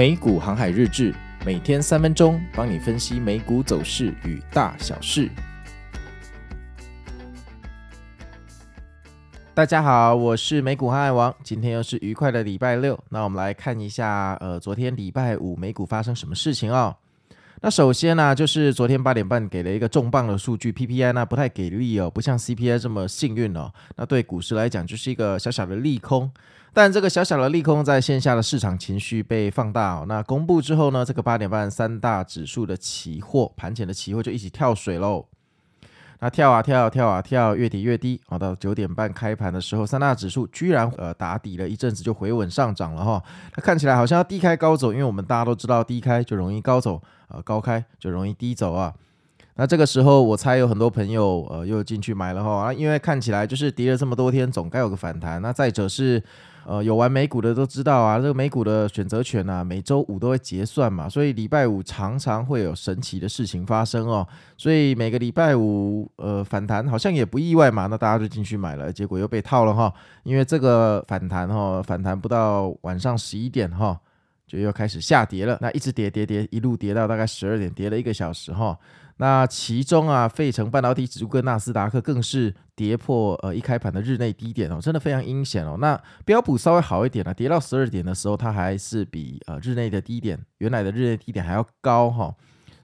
美股航海日志，每天三分钟，帮你分析美股走势与大小事。大家好，我是美股航海王，今天又是愉快的礼拜六。那我们来看一下，呃，昨天礼拜五美股发生什么事情哦。那首先呢、就是昨天八点半给了一个重磅的数据，PPI 呢不太给力哦，不像 CPI 这么幸运哦。那对股市来讲，就是一个小小的利空。但这个小小的利空在线下的市场情绪被放大哦。那公布之后呢，这个八点半三大指数的期货盘前的期货就一起跳水喽。那跳啊跳啊跳啊跳，越跌越低。好，到九点半开盘的时候，三大指数居然呃打底了一阵子就回稳上涨了哈。它看起来好像要低开高走，因为我们大家都知道低开就容易高走，呃高开就容易低走啊。那这个时候，我猜有很多朋友呃又进去买了哈，因为看起来就是跌了这么多天，总该有个反弹。那再者是呃有玩美股的都知道啊，这个美股的选择权啊，每周五都会结算嘛，所以礼拜五常常会有神奇的事情发生哦。所以每个礼拜五呃反弹好像也不意外嘛，那大家就进去买了，结果又被套了哈，因为这个反弹哈，反弹不到晚上十一点哈，就又开始下跌了，那一直跌跌跌，一路跌到大概十二点，跌了一个小时哈。那其中啊，费城半导体指数跟纳斯达克更是跌破呃一开盘的日内低点哦，真的非常阴险哦。那标普稍微好一点了，跌到十二点的时候，它还是比呃日内的低点原来的日内低点还要高哈。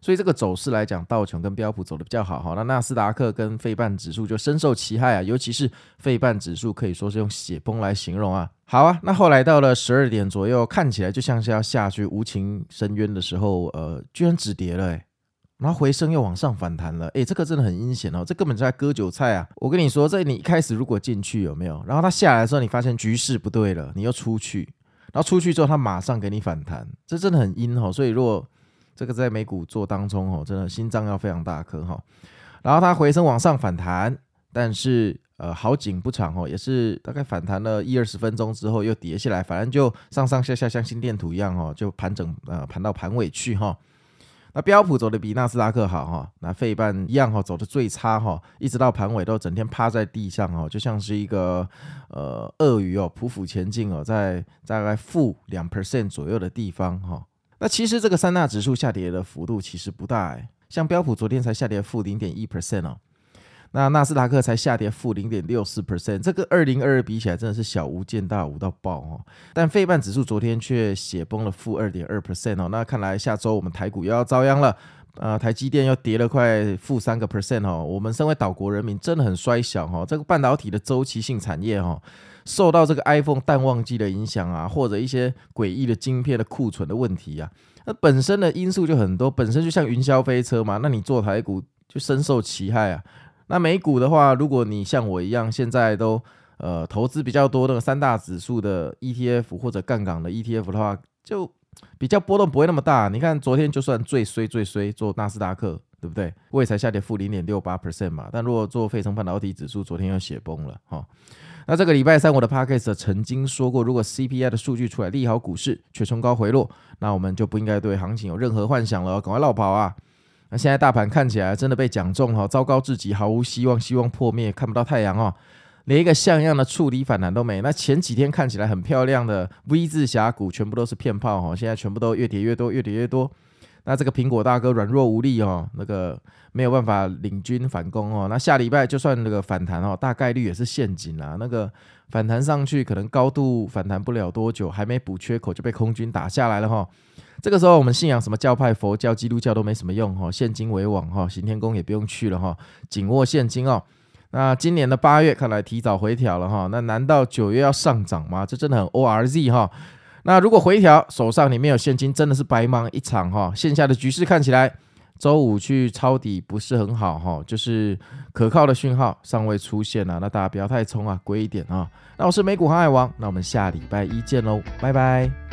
所以这个走势来讲，道琼跟标普走得比较好哈。那纳斯达克跟费半指数就深受其害啊，尤其是费半指数可以说是用血崩来形容啊。好啊，那后来到了十二点左右，看起来就像是要下去无情深渊的时候，呃，居然止跌了诶。然后回升又往上反弹了，诶，这个真的很阴险哦，这根本就在割韭菜啊！我跟你说，这你一开始如果进去有没有？然后它下来的时候，你发现局势不对了，你又出去，然后出去之后它马上给你反弹，这真的很阴哦。所以如果这个在美股做当中哦，真的心脏要非常大颗哈。然后它回升往上反弹，但是呃好景不长哦，也是大概反弹了一二十分钟之后又跌下来，反正就上上下下像心电图一样哦，就盘整呃盘到盘尾去哈。那标普走的比纳斯达克好哈，那费半一样哈，走的最差哈，一直到盘尾都整天趴在地上哈，就像是一个呃鳄鱼哦，匍匐前进哦，在大概负两 percent 左右的地方哈。那其实这个三大指数下跌的幅度其实不大哎，像标普昨天才下跌负零点一 percent 哦。那纳斯达克才下跌负零点六四 percent，这个二零二二比起来真的是小巫见大巫到爆哦。但费半指数昨天却血崩了负二点二 percent 哦。那看来下周我们台股又要遭殃了。呃，台积电又跌了快负三个 percent 哦。我们身为岛国人民真的很衰小哈、哦。这个半导体的周期性产业哈、哦，受到这个 iPhone 淡旺季的影响啊，或者一些诡异的晶片的库存的问题啊，那本身的因素就很多，本身就像云霄飞车嘛。那你做台股就深受其害啊。那美股的话，如果你像我一样，现在都呃投资比较多那个三大指数的 ETF 或者杠杆的 ETF 的话，就比较波动不会那么大。你看昨天就算最衰最衰做纳斯达克，对不对？我也才下跌负零点六八 percent 嘛。但如果做费城半导体指数，昨天又血崩了哈。那这个礼拜三我的 Podcast 曾经说过，如果 CPI 的数据出来利好股市，却冲高回落，那我们就不应该对行情有任何幻想了，赶快落跑啊！那现在大盘看起来真的被讲中哈，糟糕至极，毫无希望，希望破灭，看不到太阳哦，连一个像样的触底反弹都没。那前几天看起来很漂亮的 V 字峡谷，全部都是骗炮哈，现在全部都越跌越多，越跌越多。那这个苹果大哥软弱无力哦，那个没有办法领军反攻哦。那下礼拜就算那个反弹哦，大概率也是陷阱啦。那个反弹上去，可能高度反弹不了多久，还没补缺口就被空军打下来了哈。这个时候我们信仰什么教派，佛教、基督教都没什么用哈，现金为王哈，行天宫也不用去了哈，紧握现金哦。那今年的八月看来提早回调了哈，那难道九月要上涨吗？这真的很 ORZ 哈。那如果回调，手上你没有现金，真的是白忙一场哈。线下的局势看起来，周五去抄底不是很好哈，就是可靠的讯号尚未出现啊。那大家不要太冲啊，龟一点啊。那我是美股航海王，那我们下礼拜一见喽，拜拜。